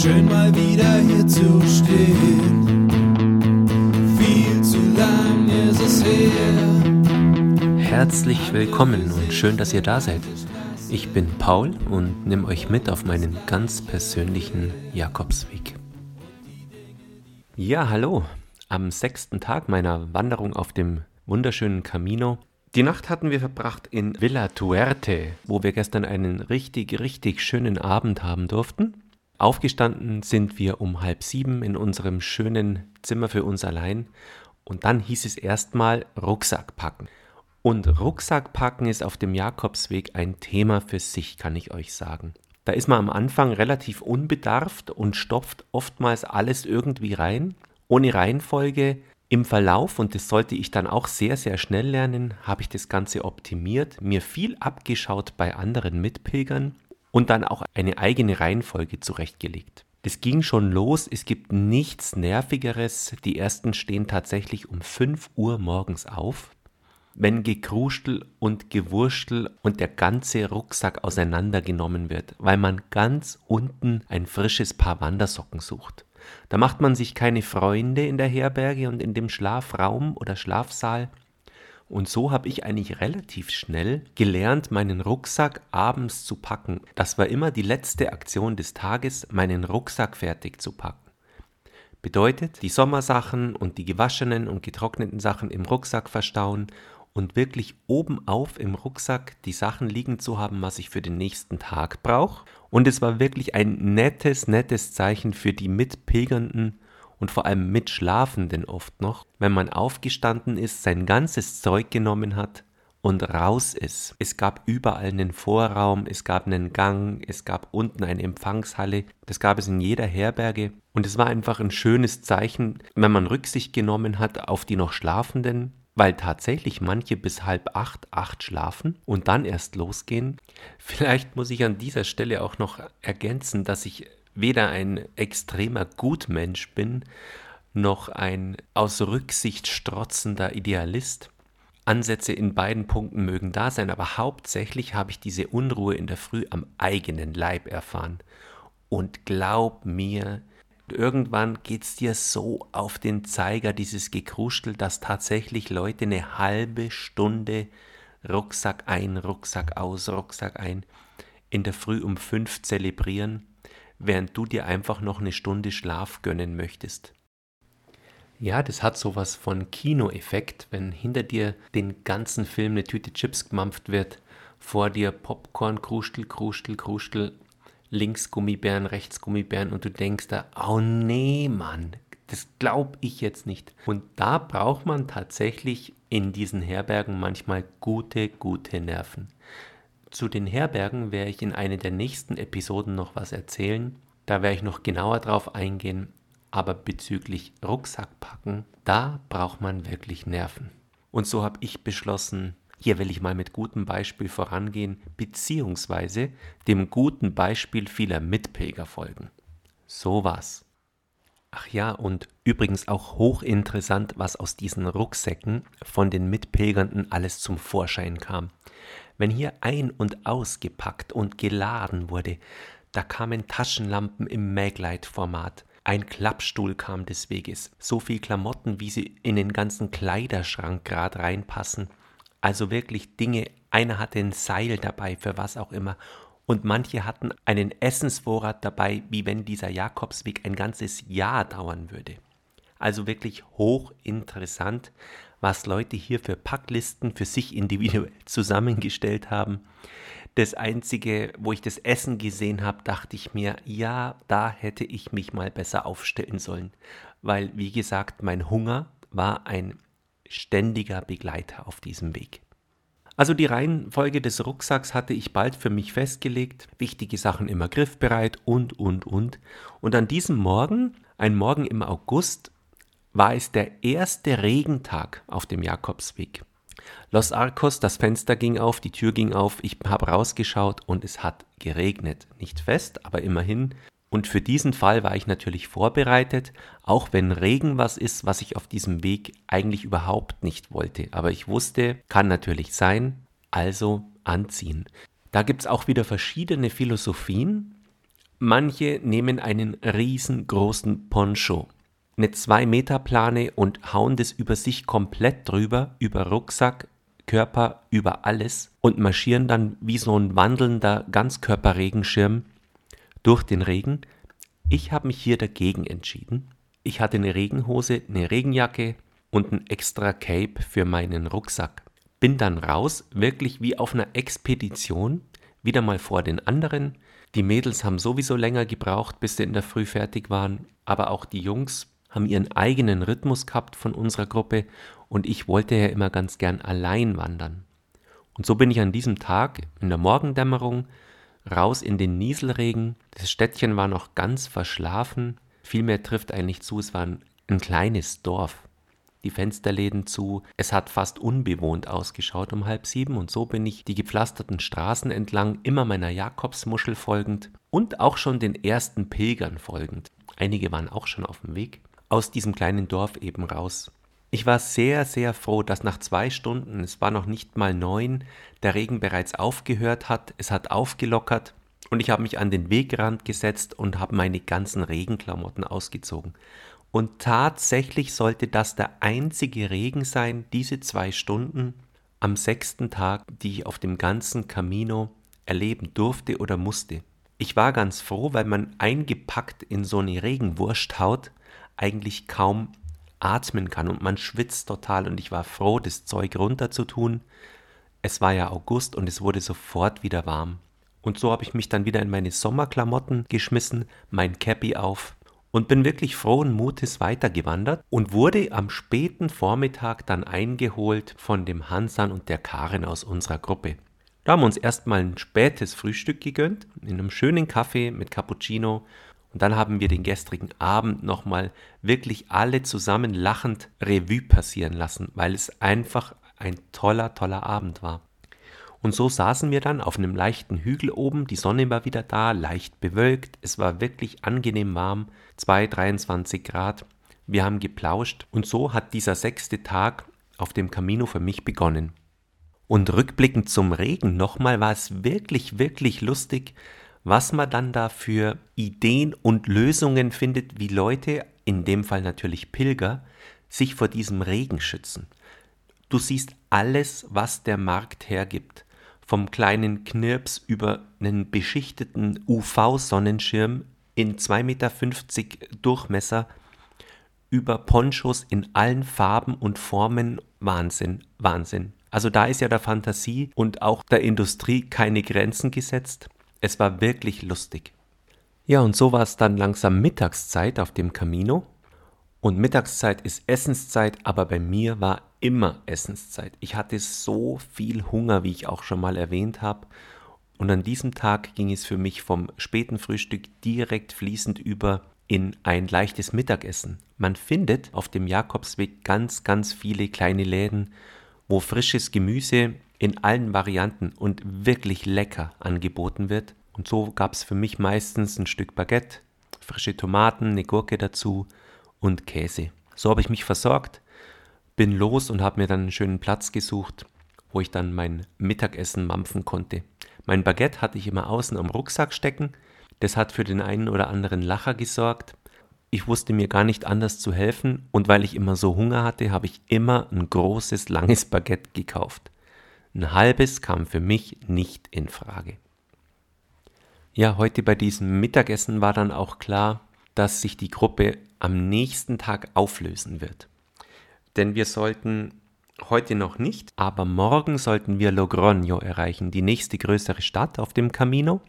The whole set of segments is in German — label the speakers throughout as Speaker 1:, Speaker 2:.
Speaker 1: Schön mal wieder hier zu stehen. Viel zu lang ist es her.
Speaker 2: Herzlich willkommen und schön, dass ihr da seid. Ich bin Paul und nehme euch mit auf meinen ganz persönlichen Jakobsweg. Ja, hallo. Am sechsten Tag meiner Wanderung auf dem wunderschönen Camino. Die Nacht hatten wir verbracht in Villa Tuerte, wo wir gestern einen richtig, richtig schönen Abend haben durften. Aufgestanden sind wir um halb sieben in unserem schönen Zimmer für uns allein und dann hieß es erstmal Rucksack packen. Und Rucksack packen ist auf dem Jakobsweg ein Thema für sich, kann ich euch sagen. Da ist man am Anfang relativ unbedarft und stopft oftmals alles irgendwie rein, ohne Reihenfolge. Im Verlauf, und das sollte ich dann auch sehr, sehr schnell lernen, habe ich das Ganze optimiert, mir viel abgeschaut bei anderen Mitpilgern und dann auch eine eigene Reihenfolge zurechtgelegt. Es ging schon los, es gibt nichts Nervigeres. Die ersten stehen tatsächlich um 5 Uhr morgens auf, wenn Gekruschel und Gewurschtel und der ganze Rucksack auseinandergenommen wird, weil man ganz unten ein frisches Paar Wandersocken sucht. Da macht man sich keine Freunde in der Herberge und in dem Schlafraum oder Schlafsaal, und so habe ich eigentlich relativ schnell gelernt, meinen Rucksack abends zu packen. Das war immer die letzte Aktion des Tages, meinen Rucksack fertig zu packen. Bedeutet, die Sommersachen und die gewaschenen und getrockneten Sachen im Rucksack verstauen und wirklich oben auf im Rucksack die Sachen liegen zu haben, was ich für den nächsten Tag brauche. Und es war wirklich ein nettes, nettes Zeichen für die Mitpilgernden und vor allem Mitschlafenden oft noch, wenn man aufgestanden ist, sein ganzes Zeug genommen hat und raus ist. Es gab überall einen Vorraum, es gab einen Gang, es gab unten eine Empfangshalle, das gab es in jeder Herberge und es war einfach ein schönes Zeichen, wenn man Rücksicht genommen hat auf die noch Schlafenden, weil tatsächlich manche bis halb acht, acht schlafen und dann erst losgehen. Vielleicht muss ich an dieser Stelle auch noch ergänzen, dass ich weder ein extremer Gutmensch bin, noch ein aus Rücksicht strotzender Idealist. Ansätze in beiden Punkten mögen da sein, aber hauptsächlich habe ich diese Unruhe in der Früh am eigenen Leib erfahren. Und glaub mir, irgendwann geht es dir so auf den Zeiger, dieses Gekruschel, dass tatsächlich Leute eine halbe Stunde Rucksack ein, Rucksack aus, Rucksack ein in der Früh um fünf zelebrieren während du dir einfach noch eine Stunde Schlaf gönnen möchtest. Ja, das hat sowas von Kinoeffekt, wenn hinter dir den ganzen Film eine Tüte Chips gemampft wird, vor dir Popcorn, Krustel, Krustel, Krustel, links Gummibären, rechts Gummibären und du denkst da, oh nee, Mann, das glaube ich jetzt nicht. Und da braucht man tatsächlich in diesen Herbergen manchmal gute, gute Nerven. Zu den Herbergen werde ich in einer der nächsten Episoden noch was erzählen. Da werde ich noch genauer drauf eingehen. Aber bezüglich Rucksackpacken, da braucht man wirklich Nerven. Und so habe ich beschlossen, hier will ich mal mit gutem Beispiel vorangehen, beziehungsweise dem guten Beispiel vieler Mitpilger folgen. So was. Ach ja, und übrigens auch hochinteressant, was aus diesen Rucksäcken von den Mitpilgernden alles zum Vorschein kam. Wenn hier ein- und ausgepackt und geladen wurde, da kamen Taschenlampen im Maglite-Format. Ein Klappstuhl kam des Weges, so viel Klamotten, wie sie in den ganzen Kleiderschrank grad reinpassen. Also wirklich Dinge, einer hatte ein Seil dabei, für was auch immer, und manche hatten einen Essensvorrat dabei, wie wenn dieser Jakobsweg ein ganzes Jahr dauern würde. Also wirklich hochinteressant, was Leute hier für Packlisten für sich individuell zusammengestellt haben. Das Einzige, wo ich das Essen gesehen habe, dachte ich mir, ja, da hätte ich mich mal besser aufstellen sollen. Weil, wie gesagt, mein Hunger war ein ständiger Begleiter auf diesem Weg. Also die Reihenfolge des Rucksacks hatte ich bald für mich festgelegt, wichtige Sachen immer griffbereit und, und, und. Und an diesem Morgen, ein Morgen im August, war es der erste Regentag auf dem Jakobsweg. Los Arcos, das Fenster ging auf, die Tür ging auf, ich habe rausgeschaut und es hat geregnet. Nicht fest, aber immerhin. Und für diesen Fall war ich natürlich vorbereitet, auch wenn Regen was ist, was ich auf diesem Weg eigentlich überhaupt nicht wollte. Aber ich wusste, kann natürlich sein, also anziehen. Da gibt es auch wieder verschiedene Philosophien. Manche nehmen einen riesengroßen Poncho, eine 2 Meter Plane und hauen das über sich komplett drüber, über Rucksack, Körper, über alles und marschieren dann wie so ein wandelnder Ganzkörperregenschirm durch den Regen. Ich habe mich hier dagegen entschieden. Ich hatte eine Regenhose, eine Regenjacke und ein extra Cape für meinen Rucksack. Bin dann raus, wirklich wie auf einer Expedition, wieder mal vor den anderen. Die Mädels haben sowieso länger gebraucht, bis sie in der Früh fertig waren, aber auch die Jungs haben ihren eigenen Rhythmus gehabt von unserer Gruppe und ich wollte ja immer ganz gern allein wandern. Und so bin ich an diesem Tag in der Morgendämmerung raus in den Nieselregen. Das Städtchen war noch ganz verschlafen. Vielmehr trifft eigentlich zu, es war ein, ein kleines Dorf die Fensterläden zu. Es hat fast unbewohnt ausgeschaut um halb sieben und so bin ich die gepflasterten Straßen entlang, immer meiner Jakobsmuschel folgend und auch schon den ersten Pilgern folgend. Einige waren auch schon auf dem Weg, aus diesem kleinen Dorf eben raus. Ich war sehr, sehr froh, dass nach zwei Stunden, es war noch nicht mal neun, der Regen bereits aufgehört hat, es hat aufgelockert und ich habe mich an den Wegrand gesetzt und habe meine ganzen Regenklamotten ausgezogen. Und tatsächlich sollte das der einzige Regen sein, diese zwei Stunden am sechsten Tag, die ich auf dem ganzen Camino erleben durfte oder musste. Ich war ganz froh, weil man eingepackt in so eine Regenwursthaut eigentlich kaum atmen kann und man schwitzt total und ich war froh, das Zeug runterzutun. Es war ja August und es wurde sofort wieder warm. Und so habe ich mich dann wieder in meine Sommerklamotten geschmissen, mein Cappy auf und bin wirklich frohen Mutes weitergewandert und wurde am späten Vormittag dann eingeholt von dem Hansan und der Karin aus unserer Gruppe. Da haben wir uns erstmal ein spätes Frühstück gegönnt, in einem schönen Kaffee mit Cappuccino und dann haben wir den gestrigen Abend nochmal wirklich alle zusammen lachend Revue passieren lassen, weil es einfach ein toller, toller Abend war. Und so saßen wir dann auf einem leichten Hügel oben, die Sonne war wieder da, leicht bewölkt, es war wirklich angenehm warm, 2, 23 Grad. Wir haben geplauscht und so hat dieser sechste Tag auf dem Camino für mich begonnen. Und rückblickend zum Regen nochmal war es wirklich, wirklich lustig, was man dann da für Ideen und Lösungen findet, wie Leute, in dem Fall natürlich Pilger, sich vor diesem Regen schützen. Du siehst alles, was der Markt hergibt vom kleinen Knirps über einen beschichteten UV-Sonnenschirm in 2,50 Meter Durchmesser über Ponchos in allen Farben und Formen Wahnsinn, Wahnsinn. Also da ist ja der Fantasie und auch der Industrie keine Grenzen gesetzt. Es war wirklich lustig. Ja, und so war es dann langsam Mittagszeit auf dem Camino. Und Mittagszeit ist Essenszeit, aber bei mir war immer Essenszeit. Ich hatte so viel Hunger, wie ich auch schon mal erwähnt habe. Und an diesem Tag ging es für mich vom späten Frühstück direkt fließend über in ein leichtes Mittagessen. Man findet auf dem Jakobsweg ganz, ganz viele kleine Läden, wo frisches Gemüse in allen Varianten und wirklich lecker angeboten wird. Und so gab es für mich meistens ein Stück Baguette, frische Tomaten, eine Gurke dazu und Käse. So habe ich mich versorgt bin los und habe mir dann einen schönen Platz gesucht, wo ich dann mein Mittagessen mampfen konnte. Mein Baguette hatte ich immer außen am Rucksack stecken. Das hat für den einen oder anderen Lacher gesorgt. Ich wusste mir gar nicht anders zu helfen und weil ich immer so Hunger hatte, habe ich immer ein großes, langes Baguette gekauft. Ein halbes kam für mich nicht in Frage. Ja, heute bei diesem Mittagessen war dann auch klar, dass sich die Gruppe am nächsten Tag auflösen wird denn wir sollten heute noch nicht, aber morgen sollten wir Logroño erreichen, die nächste größere Stadt auf dem Camino.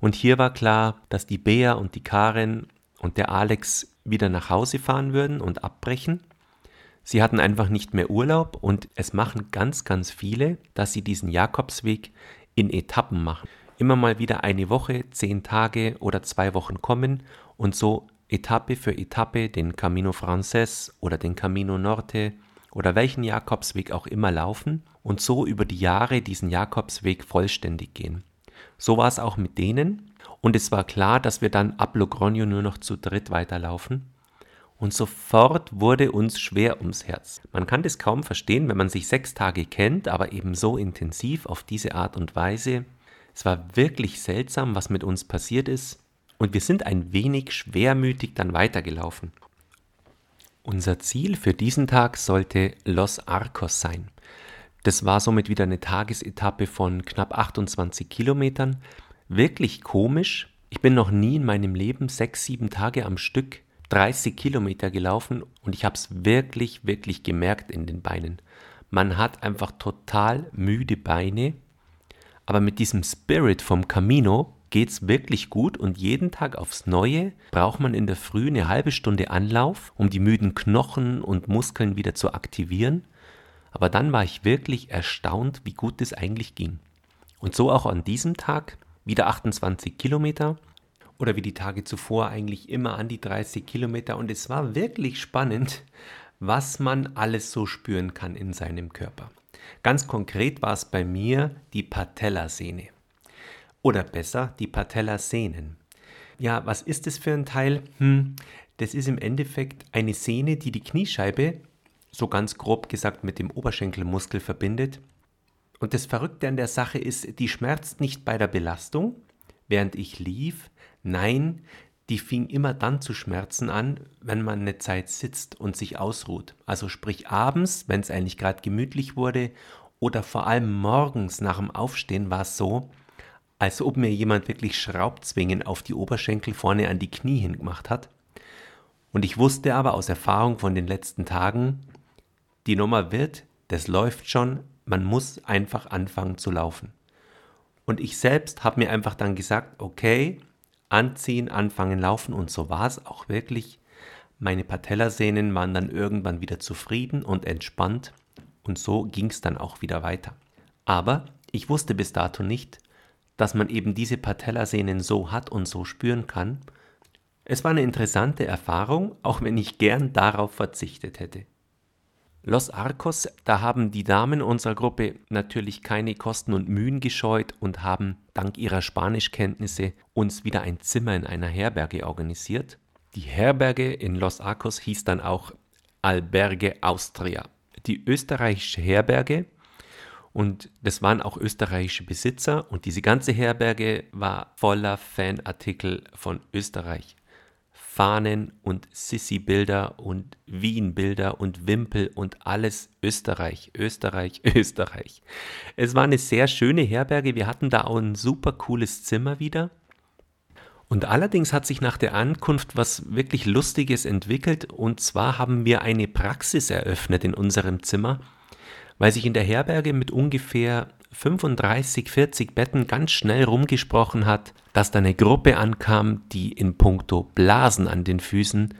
Speaker 2: Und hier war klar, dass die Bea und die Karen und der Alex wieder nach Hause fahren würden und abbrechen. Sie hatten einfach nicht mehr Urlaub und es machen ganz, ganz viele, dass sie diesen Jakobsweg in Etappen machen. Immer mal wieder eine Woche, zehn Tage oder zwei Wochen kommen und so Etappe für Etappe den Camino Frances oder den Camino Norte oder welchen Jakobsweg auch immer laufen und so über die Jahre diesen Jakobsweg vollständig gehen. So war es auch mit denen und es war klar, dass wir dann ab Logroño nur noch zu dritt weiterlaufen. Und sofort wurde uns schwer ums Herz. Man kann das kaum verstehen, wenn man sich sechs Tage kennt, aber eben so intensiv auf diese Art und Weise. Es war wirklich seltsam, was mit uns passiert ist. und wir sind ein wenig schwermütig dann weitergelaufen. Unser Ziel für diesen Tag sollte Los Arcos sein. Das war somit wieder eine Tagesetappe von knapp 28 Kilometern. Wirklich komisch. Ich bin noch nie in meinem Leben sechs, sieben Tage am Stück 30 Kilometer gelaufen und ich habe es wirklich, wirklich gemerkt in den Beinen. Man hat einfach total müde Beine, aber mit diesem Spirit vom Camino geht es wirklich gut und jeden Tag aufs Neue braucht man in der Früh eine halbe Stunde Anlauf, um die müden Knochen und Muskeln wieder zu aktivieren. Aber dann war ich wirklich erstaunt, wie gut es eigentlich ging. Und so auch an diesem Tag wieder 28 Kilometer oder wie die Tage zuvor eigentlich immer an die 30 Kilometer. Und es war wirklich spannend, was man alles so spüren kann in seinem Körper. Ganz konkret war es bei mir die Patellasehne. Oder besser, die Patellasehnen. Ja, was ist das für ein Teil? Hm, das ist im Endeffekt eine Sehne, die die Kniescheibe, so ganz grob gesagt, mit dem Oberschenkelmuskel verbindet. Und das Verrückte an der Sache ist, die schmerzt nicht bei der Belastung, während ich lief. Nein, die fing immer dann zu schmerzen an, wenn man eine Zeit sitzt und sich ausruht. Also sprich abends, wenn es eigentlich gerade gemütlich wurde, oder vor allem morgens nach dem Aufstehen war es so, als ob mir jemand wirklich Schraubzwingen auf die Oberschenkel vorne an die Knie hingemacht hat. Und ich wusste aber aus Erfahrung von den letzten Tagen, die Nummer wird, das läuft schon, man muss einfach anfangen zu laufen. Und ich selbst habe mir einfach dann gesagt, okay, anziehen, anfangen laufen und so war es auch wirklich. Meine Patellasehnen waren dann irgendwann wieder zufrieden und entspannt und so ging es dann auch wieder weiter. Aber ich wusste bis dato nicht, dass man eben diese Patellasehnen so hat und so spüren kann. Es war eine interessante Erfahrung, auch wenn ich gern darauf verzichtet hätte. Los Arcos, da haben die Damen unserer Gruppe natürlich keine Kosten und Mühen gescheut und haben dank ihrer Spanischkenntnisse uns wieder ein Zimmer in einer Herberge organisiert. Die Herberge in Los Arcos hieß dann auch Alberge Austria. Die österreichische Herberge und das waren auch österreichische Besitzer und diese ganze Herberge war voller Fanartikel von Österreich. Fahnen und Sissi-Bilder und Wien-Bilder und Wimpel und alles Österreich, Österreich, Österreich. Es war eine sehr schöne Herberge. Wir hatten da auch ein super cooles Zimmer wieder. Und allerdings hat sich nach der Ankunft was wirklich Lustiges entwickelt. Und zwar haben wir eine Praxis eröffnet in unserem Zimmer weil sich in der Herberge mit ungefähr 35, 40 Betten ganz schnell rumgesprochen hat, dass da eine Gruppe ankam, die in puncto Blasen an den Füßen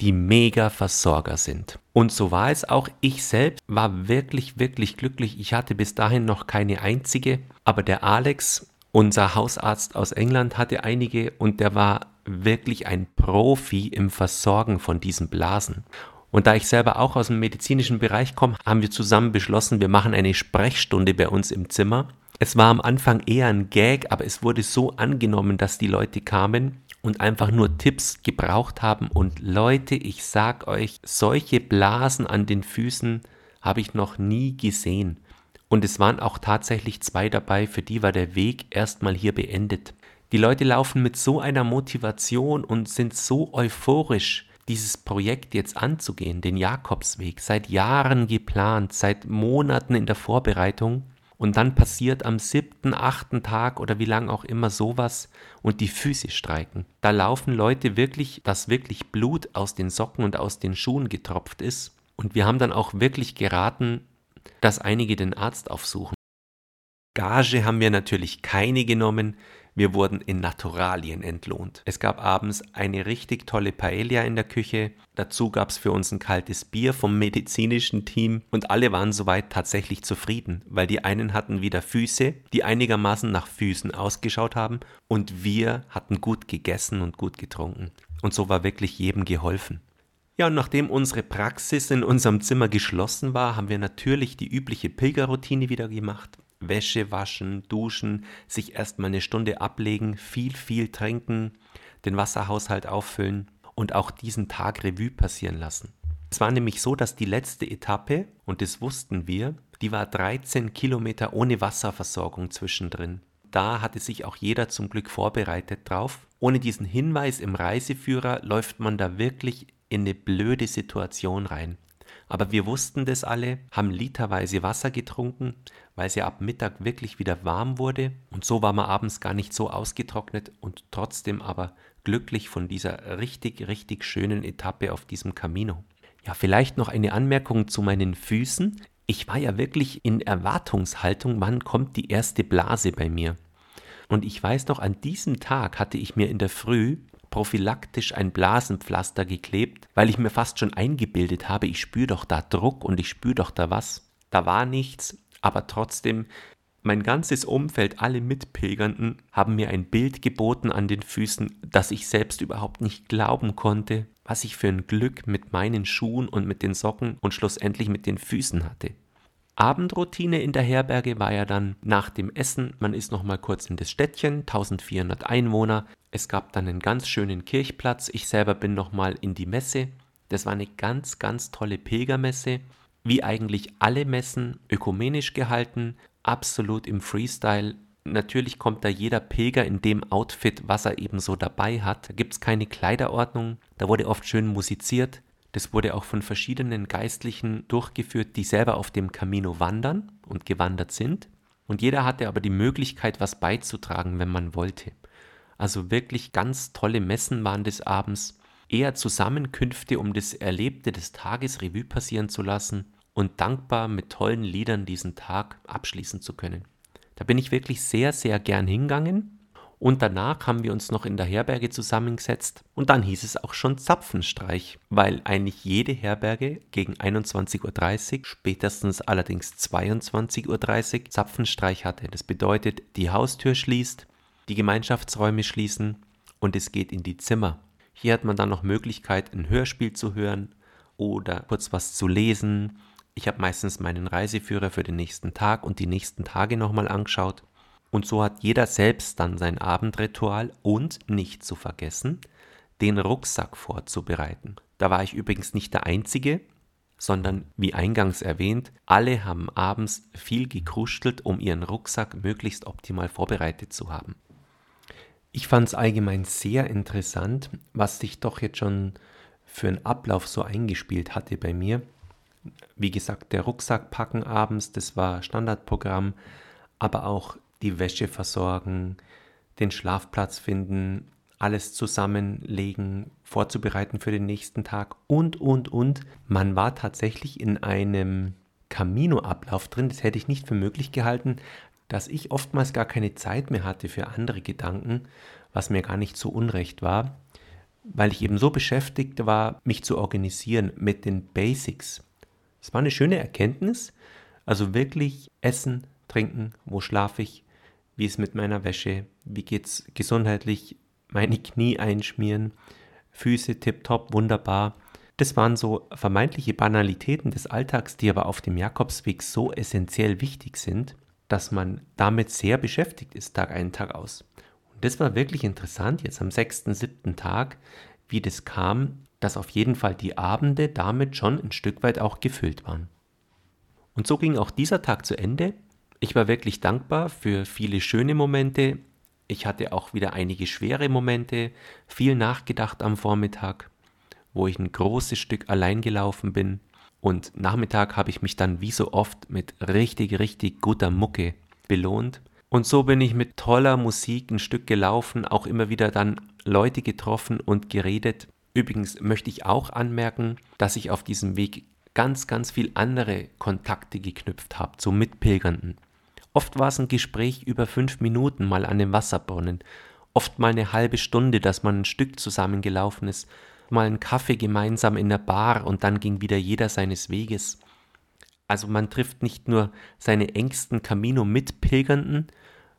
Speaker 2: die Mega-Versorger sind. Und so war es auch. Ich selbst war wirklich, wirklich glücklich. Ich hatte bis dahin noch keine einzige, aber der Alex, unser Hausarzt aus England, hatte einige und der war wirklich ein Profi im Versorgen von diesen Blasen. Und da ich selber auch aus dem medizinischen Bereich komme, haben wir zusammen beschlossen, wir machen eine Sprechstunde bei uns im Zimmer. Es war am Anfang eher ein Gag, aber es wurde so angenommen, dass die Leute kamen und einfach nur Tipps gebraucht haben. Und Leute, ich sag euch, solche Blasen an den Füßen habe ich noch nie gesehen. Und es waren auch tatsächlich zwei dabei, für die war der Weg erstmal hier beendet. Die Leute laufen mit so einer Motivation und sind so euphorisch dieses Projekt jetzt anzugehen, den Jakobsweg, seit Jahren geplant, seit Monaten in der Vorbereitung. Und dann passiert am siebten, achten Tag oder wie lang auch immer sowas und die Füße streiken. Da laufen Leute wirklich, dass wirklich Blut aus den Socken und aus den Schuhen getropft ist. Und wir haben dann auch wirklich geraten, dass einige den Arzt aufsuchen. Gage haben wir natürlich keine genommen. Wir wurden in Naturalien entlohnt. Es gab abends eine richtig tolle Paella in der Küche. Dazu gab es für uns ein kaltes Bier vom medizinischen Team und alle waren soweit tatsächlich zufrieden, weil die einen hatten wieder Füße, die einigermaßen nach Füßen ausgeschaut haben und wir hatten gut gegessen und gut getrunken. Und so war wirklich jedem geholfen. Ja, und nachdem unsere Praxis in unserem Zimmer geschlossen war, haben wir natürlich die übliche Pilgerroutine wieder gemacht. Wäsche waschen, duschen, sich erstmal eine Stunde ablegen, viel, viel trinken, den Wasserhaushalt auffüllen und auch diesen Tag Revue passieren lassen. Es war nämlich so, dass die letzte Etappe, und das wussten wir, die war 13 Kilometer ohne Wasserversorgung zwischendrin. da hatte sich auch jeder zum Glück vorbereitet drauf. Ohne diesen Hinweis im Reiseführer läuft man da wirklich in eine blöde Situation rein. Aber wir wussten das alle, haben literweise Wasser getrunken, weil es ja ab Mittag wirklich wieder warm wurde. Und so war man abends gar nicht so ausgetrocknet und trotzdem aber glücklich von dieser richtig, richtig schönen Etappe auf diesem Camino. Ja, vielleicht noch eine Anmerkung zu meinen Füßen. Ich war ja wirklich in Erwartungshaltung, wann kommt die erste Blase bei mir. Und ich weiß noch, an diesem Tag hatte ich mir in der Früh prophylaktisch ein Blasenpflaster geklebt, weil ich mir fast schon eingebildet habe, ich spüre doch da Druck und ich spüre doch da was. Da war nichts, aber trotzdem, mein ganzes Umfeld, alle Mitpilgernden, haben mir ein Bild geboten an den Füßen, das ich selbst überhaupt nicht glauben konnte, was ich für ein Glück mit meinen Schuhen und mit den Socken und schlussendlich mit den Füßen hatte. Abendroutine in der Herberge war ja dann nach dem Essen, man ist noch mal kurz in das Städtchen, 1400 Einwohner. Es gab dann einen ganz schönen Kirchplatz. Ich selber bin noch mal in die Messe. Das war eine ganz, ganz tolle Pilgermesse. Wie eigentlich alle Messen, ökumenisch gehalten, absolut im Freestyle. Natürlich kommt da jeder Pilger in dem Outfit, was er eben so dabei hat. Da gibt es keine Kleiderordnung. Da wurde oft schön musiziert. Das wurde auch von verschiedenen Geistlichen durchgeführt, die selber auf dem Camino wandern und gewandert sind. Und jeder hatte aber die Möglichkeit, was beizutragen, wenn man wollte. Also wirklich ganz tolle Messen waren des Abends, eher Zusammenkünfte, um das Erlebte des Tages Revue passieren zu lassen und dankbar mit tollen Liedern diesen Tag abschließen zu können. Da bin ich wirklich sehr, sehr gern hingegangen und danach haben wir uns noch in der Herberge zusammengesetzt und dann hieß es auch schon Zapfenstreich, weil eigentlich jede Herberge gegen 21.30 Uhr, spätestens allerdings 22.30 Uhr Zapfenstreich hatte. Das bedeutet, die Haustür schließt, die Gemeinschaftsräume schließen und es geht in die Zimmer. Hier hat man dann noch Möglichkeit, ein Hörspiel zu hören oder kurz was zu lesen. Ich habe meistens meinen Reiseführer für den nächsten Tag und die nächsten Tage nochmal angeschaut. Und so hat jeder selbst dann sein Abendritual und nicht zu vergessen, den Rucksack vorzubereiten. Da war ich übrigens nicht der Einzige, sondern wie eingangs erwähnt, alle haben abends viel gekruschelt, um ihren Rucksack möglichst optimal vorbereitet zu haben. Ich fand es allgemein sehr interessant, was sich doch jetzt schon für einen Ablauf so eingespielt hatte bei mir. Wie gesagt, der Rucksack packen abends, das war Standardprogramm, aber auch die Wäsche versorgen, den Schlafplatz finden, alles zusammenlegen, vorzubereiten für den nächsten Tag und, und, und. Man war tatsächlich in einem Camino-Ablauf drin, das hätte ich nicht für möglich gehalten, dass ich oftmals gar keine Zeit mehr hatte für andere Gedanken, was mir gar nicht so unrecht war, weil ich eben so beschäftigt war, mich zu organisieren mit den Basics. Es war eine schöne Erkenntnis, also wirklich essen, trinken, wo schlafe ich, wie ist mit meiner Wäsche, wie geht's gesundheitlich, meine Knie einschmieren, Füße tipptopp, wunderbar. Das waren so vermeintliche Banalitäten des Alltags, die aber auf dem Jakobsweg so essentiell wichtig sind, dass man damit sehr beschäftigt ist, Tag ein, Tag aus. Und das war wirklich interessant, jetzt am sechsten, siebten Tag, wie das kam, dass auf jeden Fall die Abende damit schon ein Stück weit auch gefüllt waren. Und so ging auch dieser Tag zu Ende ich war wirklich dankbar für viele schöne Momente. Ich hatte auch wieder einige schwere Momente, viel nachgedacht am Vormittag, wo ich ein großes Stück allein gelaufen bin. Und Nachmittag habe ich mich dann wie so oft mit richtig, richtig guter Mucke belohnt. Und so bin ich mit toller Musik ein Stück gelaufen, auch immer wieder dann Leute getroffen und geredet. Übrigens möchte ich auch anmerken, dass ich auf diesem Weg ganz, ganz viel andere Kontakte geknüpft habe zu Mitpilgernden. Oft war es ein Gespräch über fünf Minuten mal an dem Wasserbrunnen, oft mal eine halbe Stunde, dass man ein Stück zusammengelaufen ist, mal einen Kaffee gemeinsam in der Bar und dann ging wieder jeder seines Weges. Also man trifft nicht nur seine engsten Camino-Mitpilgernden,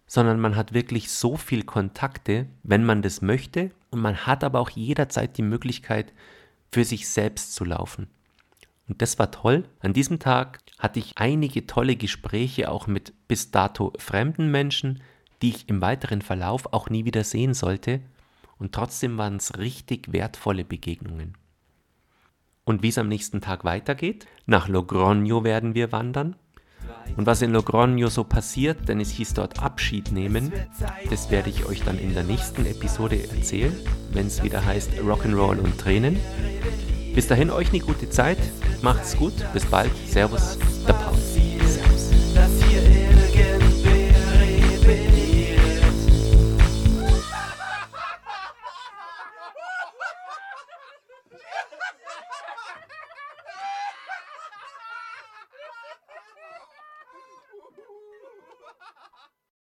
Speaker 2: sondern man hat wirklich so viel Kontakte, wenn man das möchte, und man hat aber auch jederzeit die Möglichkeit, für sich selbst zu laufen. Und das war toll. An diesem Tag hatte ich einige tolle Gespräche auch mit bis dato fremden Menschen, die ich im weiteren Verlauf auch nie wieder sehen sollte. Und trotzdem waren es richtig wertvolle Begegnungen. Und wie es am nächsten Tag weitergeht? Nach Logroño werden wir wandern. Und was in Logroño so passiert, denn es hieß dort Abschied nehmen, das werde ich euch dann in der nächsten Episode erzählen, wenn es wieder heißt Rock'n'Roll und Tränen. Bis dahin euch eine gute Zeit, macht's gut, bis bald, Servus, der Paul.